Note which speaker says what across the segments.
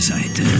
Speaker 1: Seite.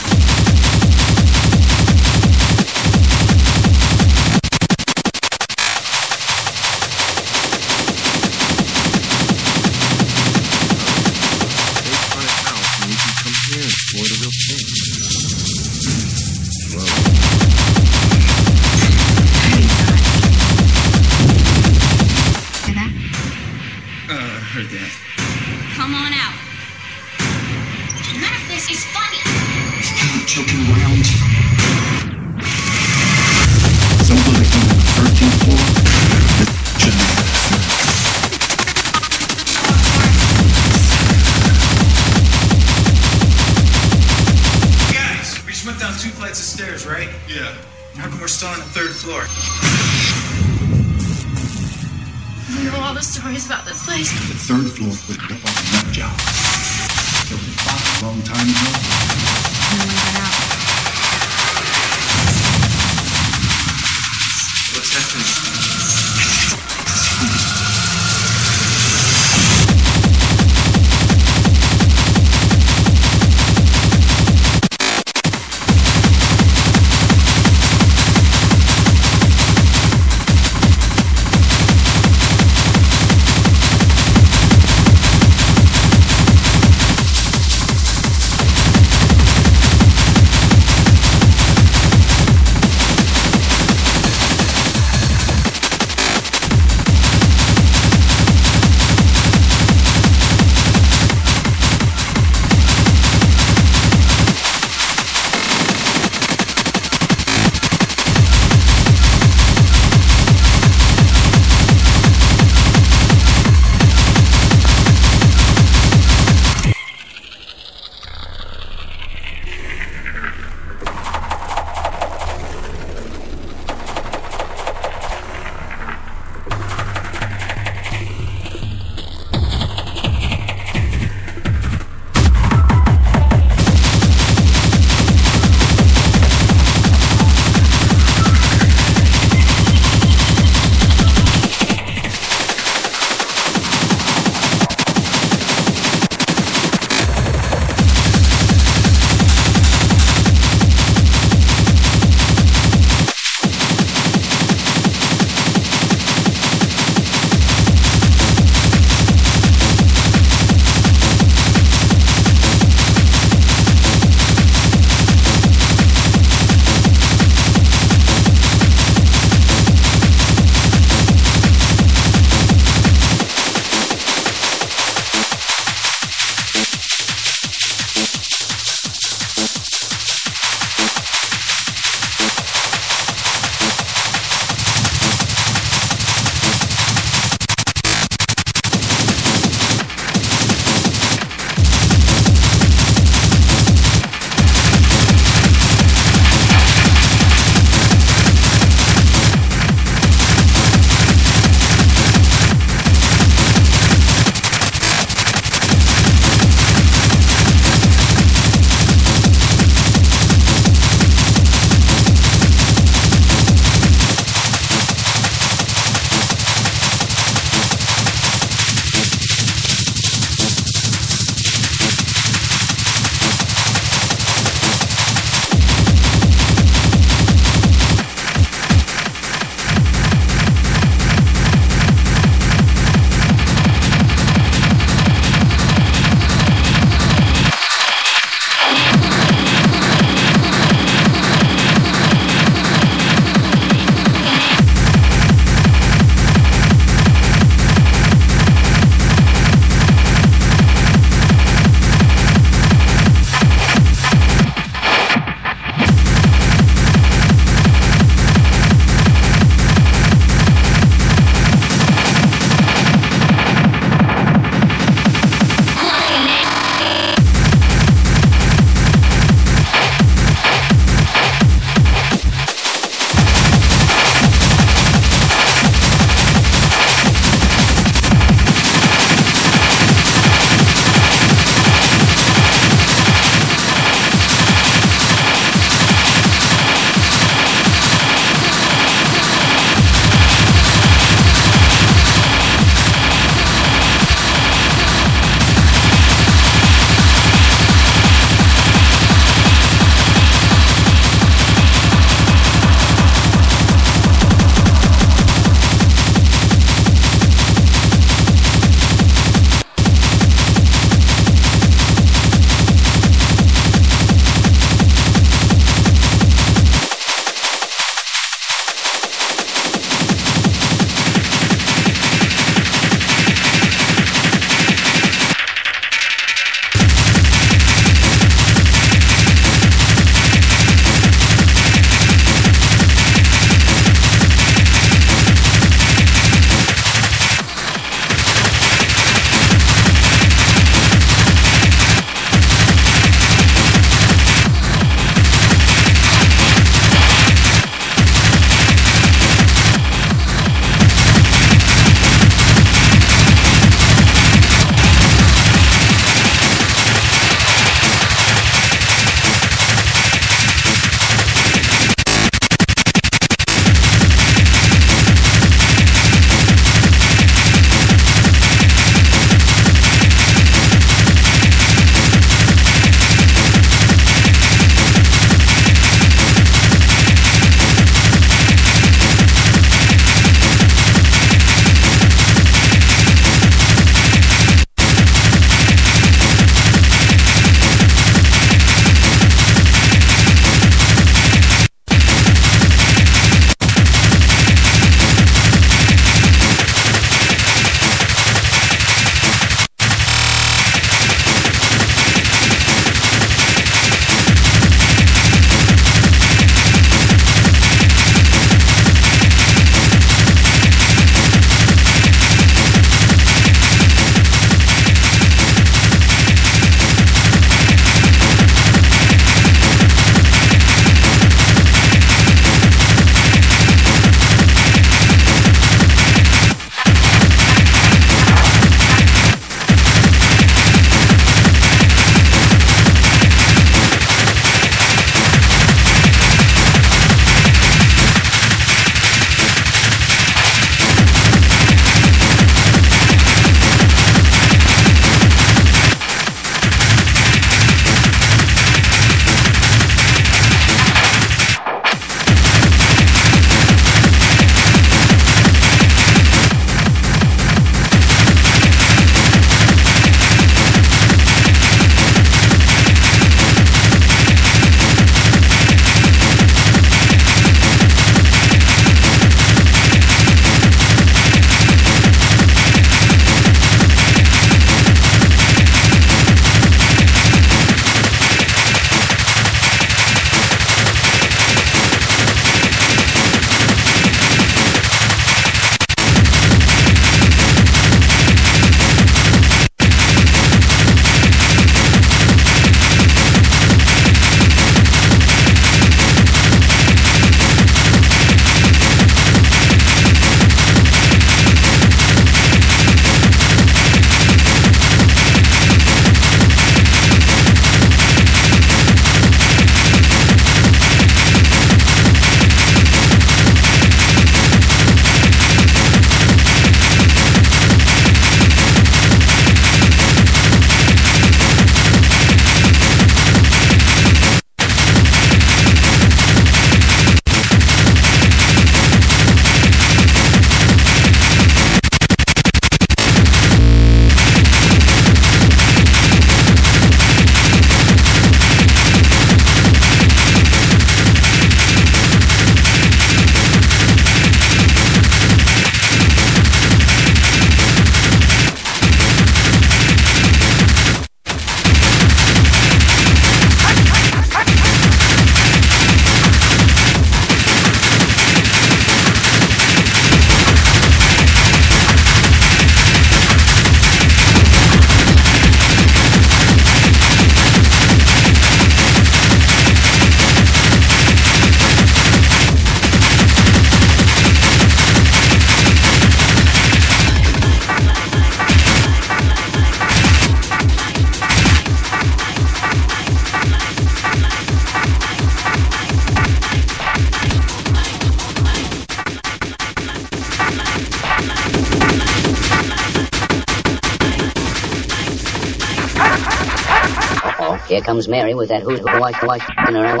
Speaker 2: That
Speaker 3: hoot hoot white white in her white.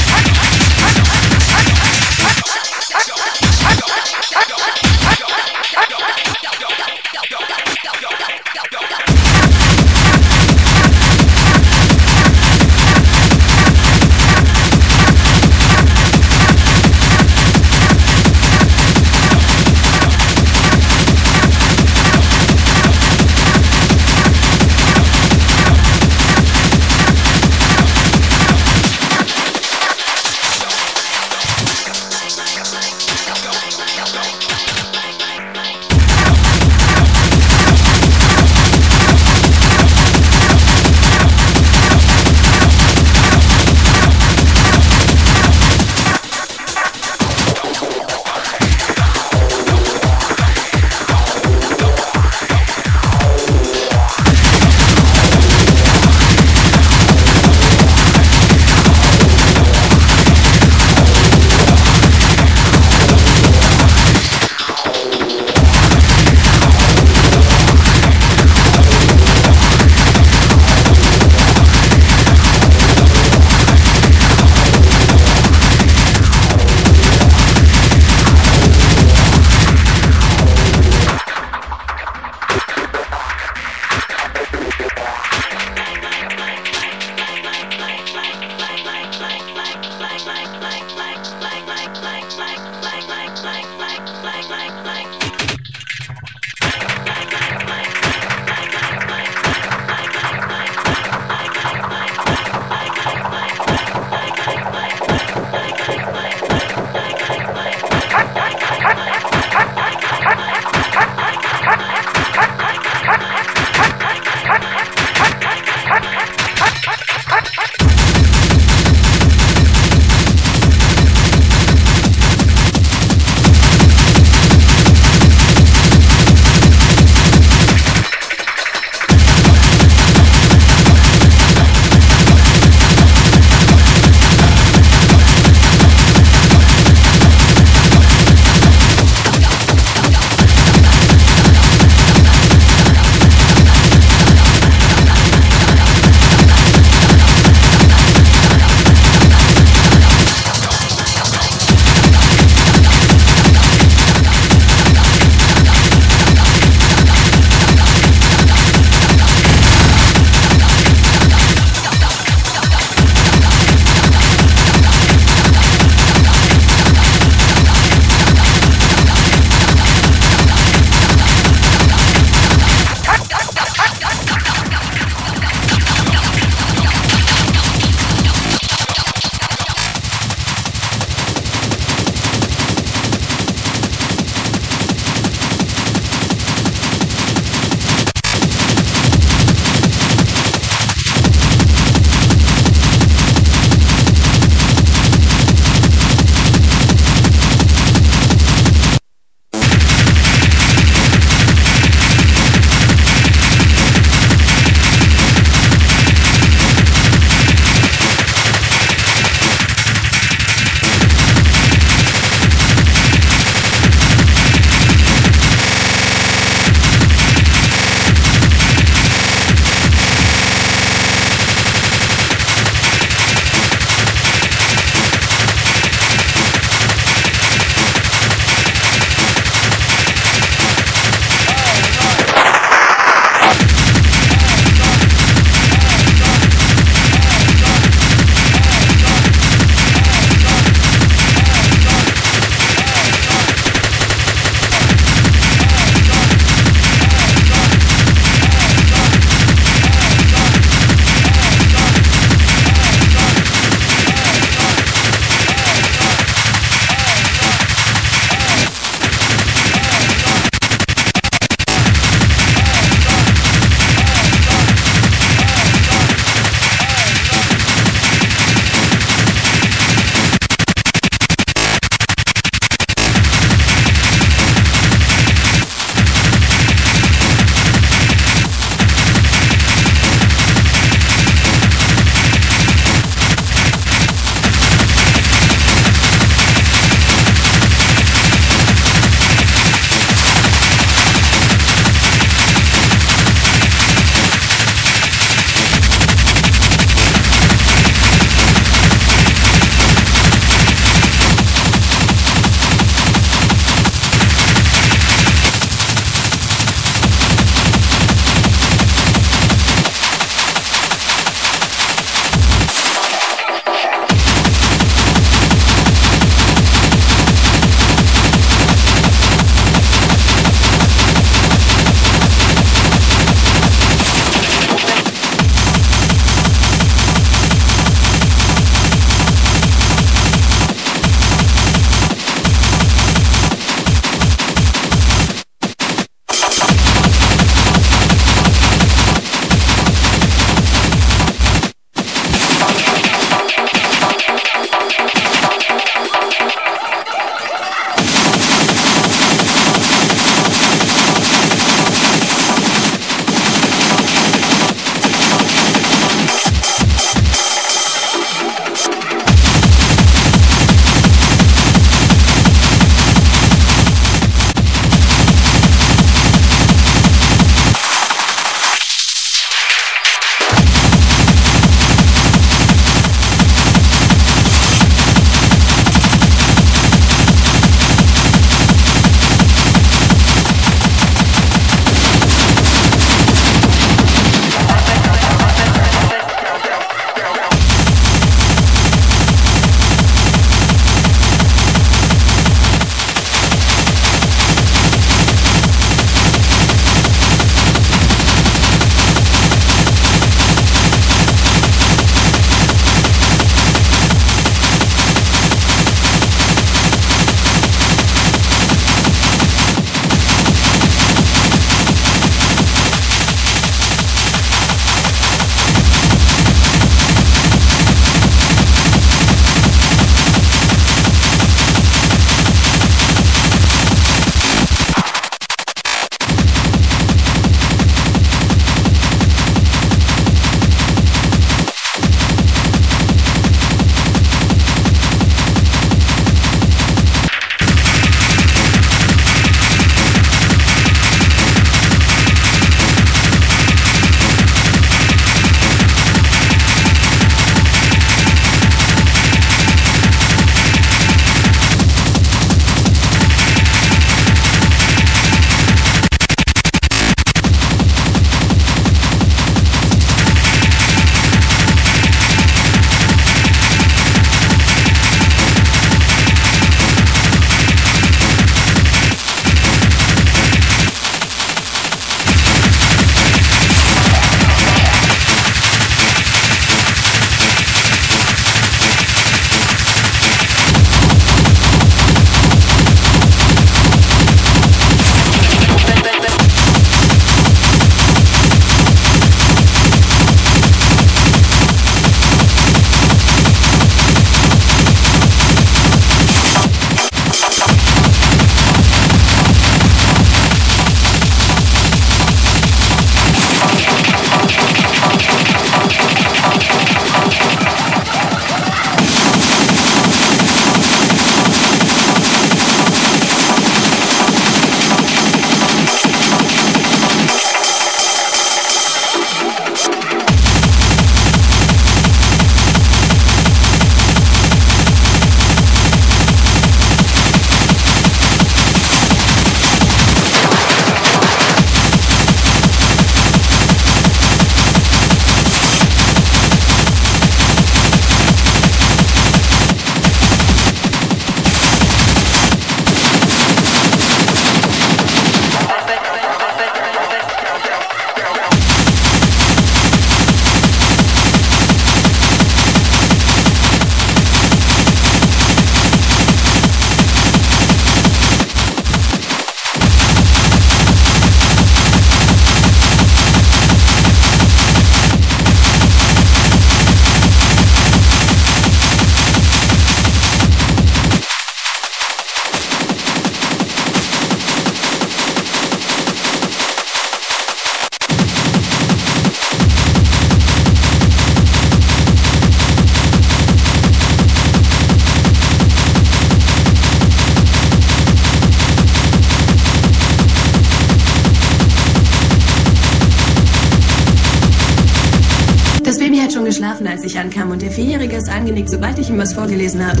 Speaker 4: Ihm was vorgelesen habe.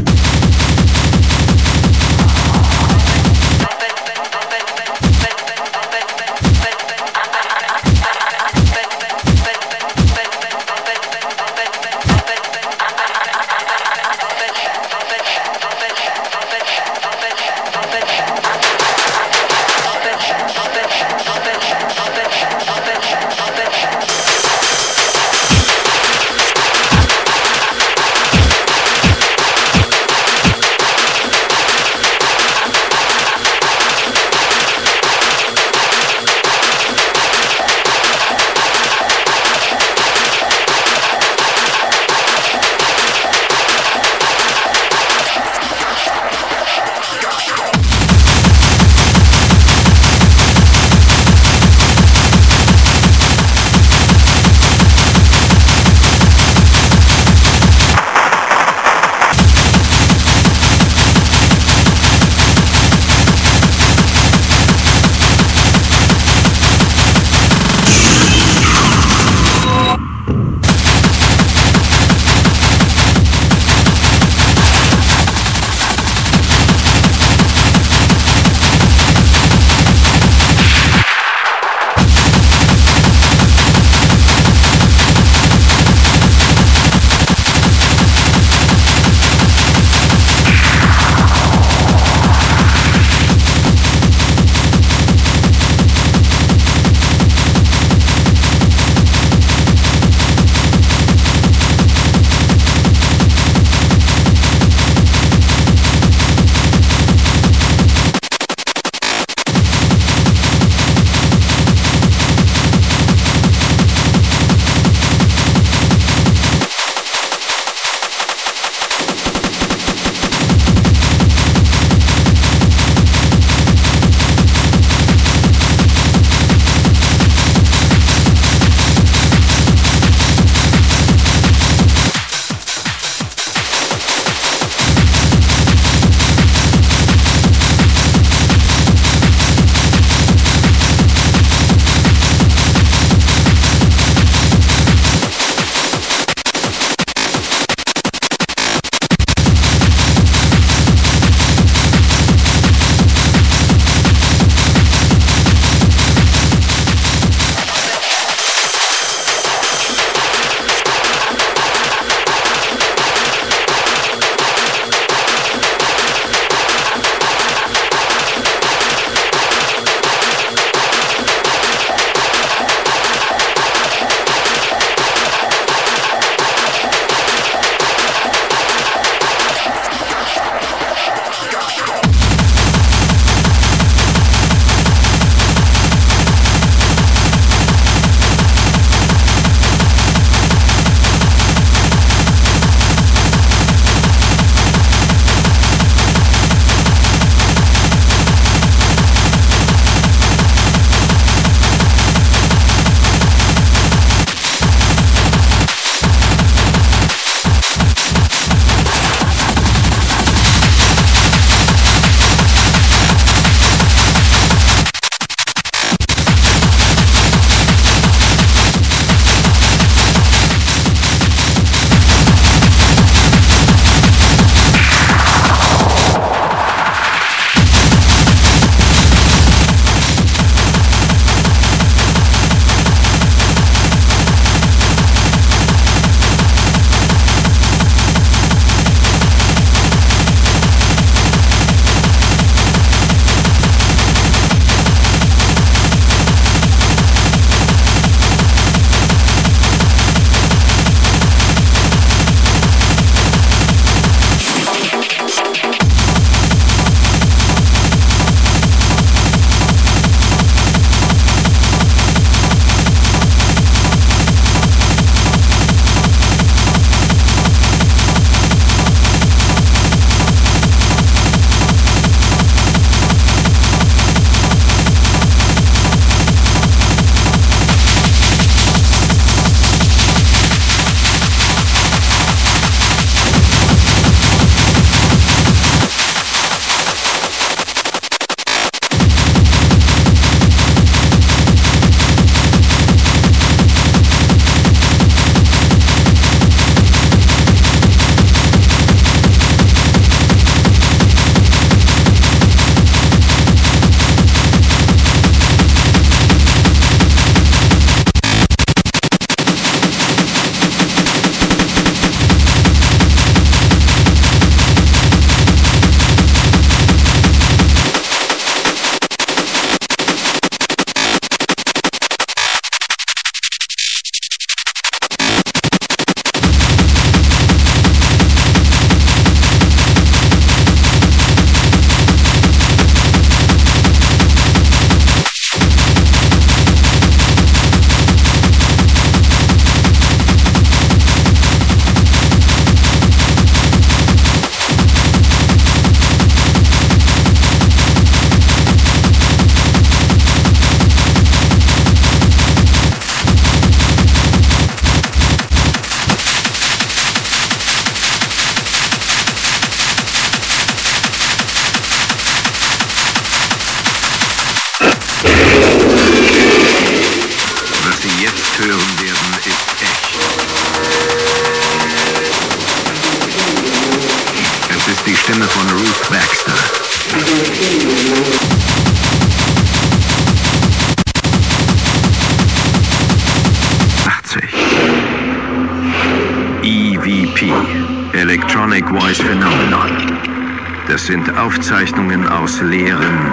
Speaker 1: Das sind Aufzeichnungen aus leeren.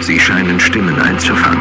Speaker 1: Sie scheinen Stimmen einzufangen.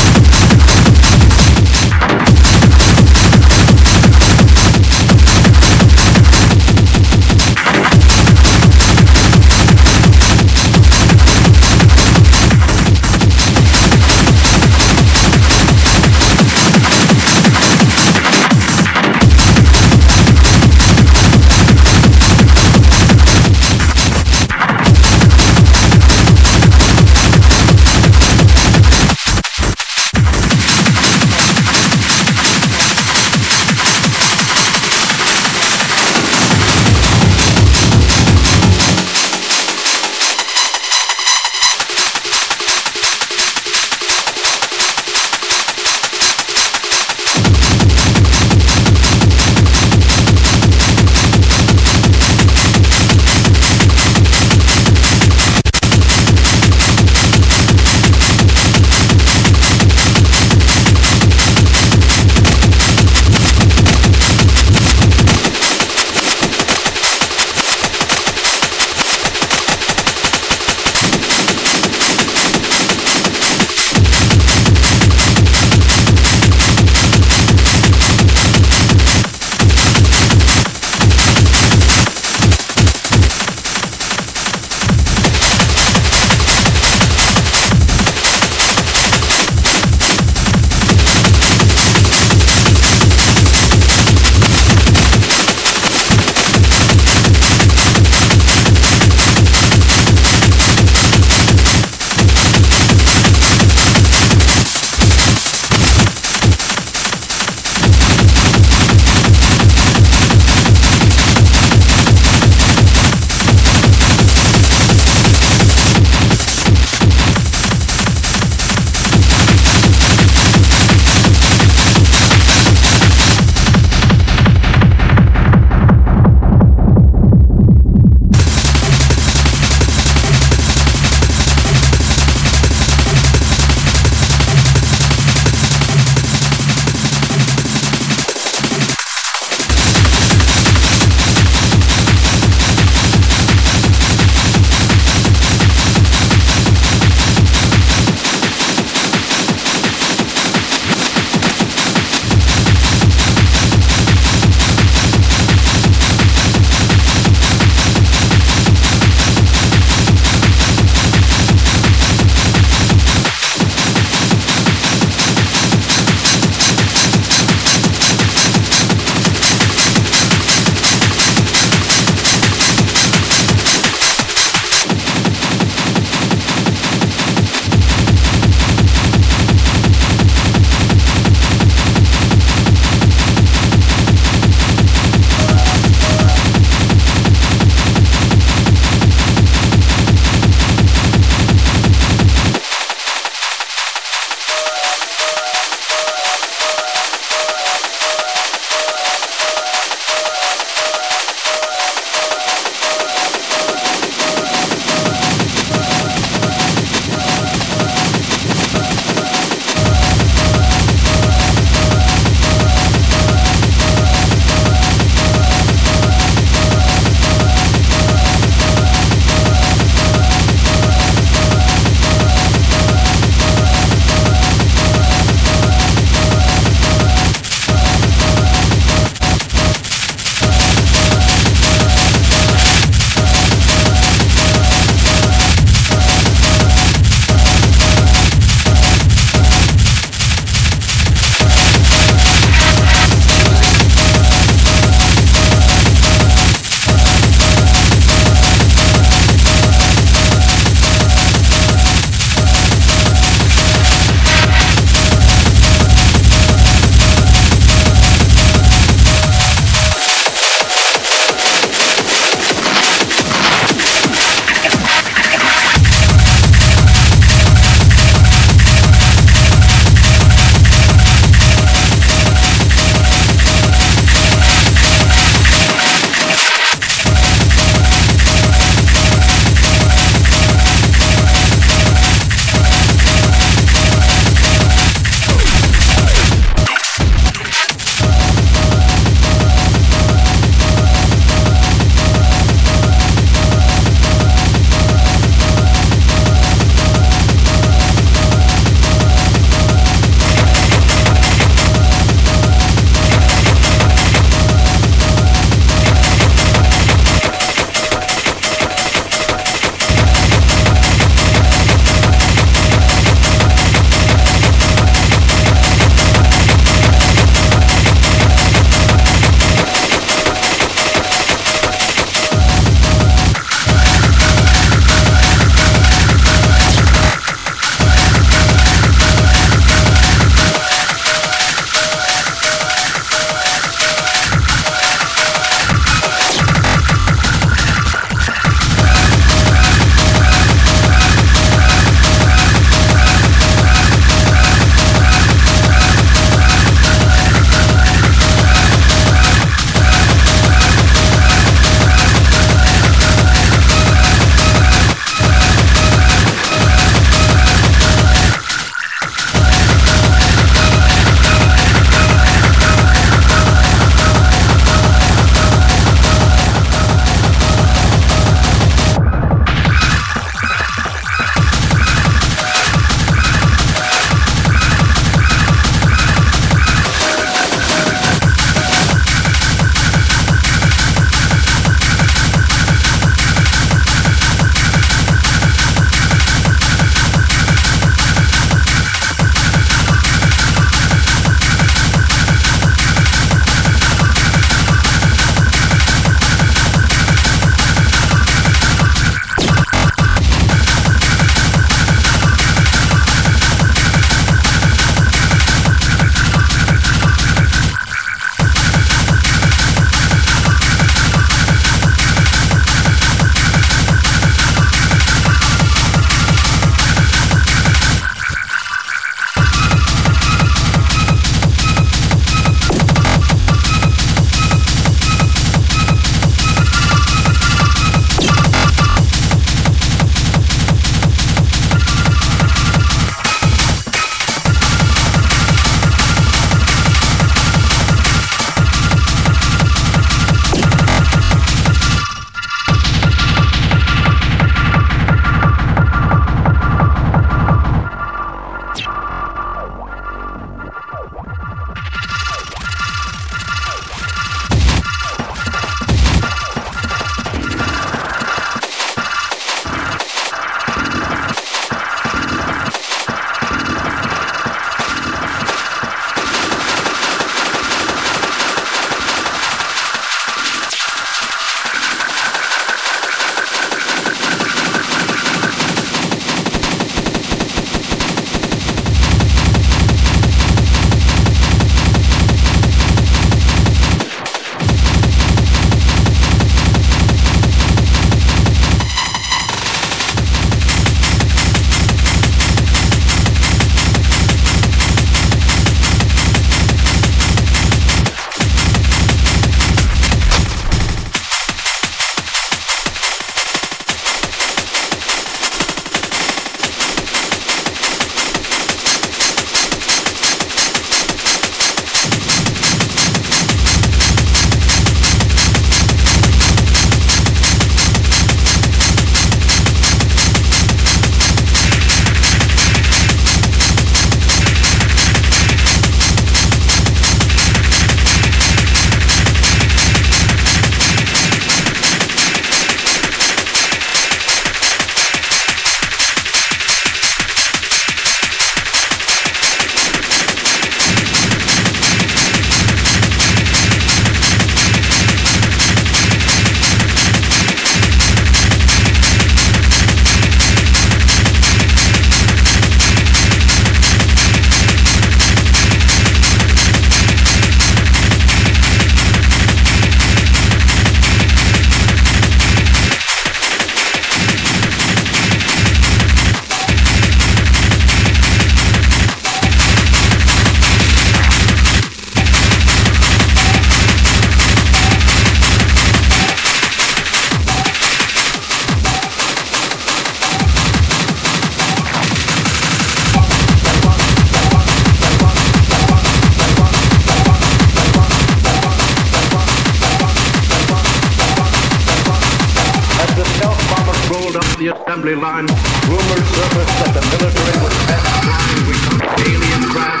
Speaker 5: Assembly line. Rumors surfaced that the military would test flying recovered alien craft.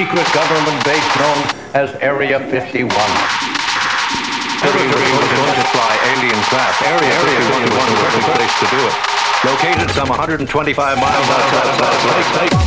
Speaker 5: Secret government base known as Area 51. Military was going to fly alien craft. Area 51 was the perfect place to do it. Located some 125 miles outside of Salt Lake.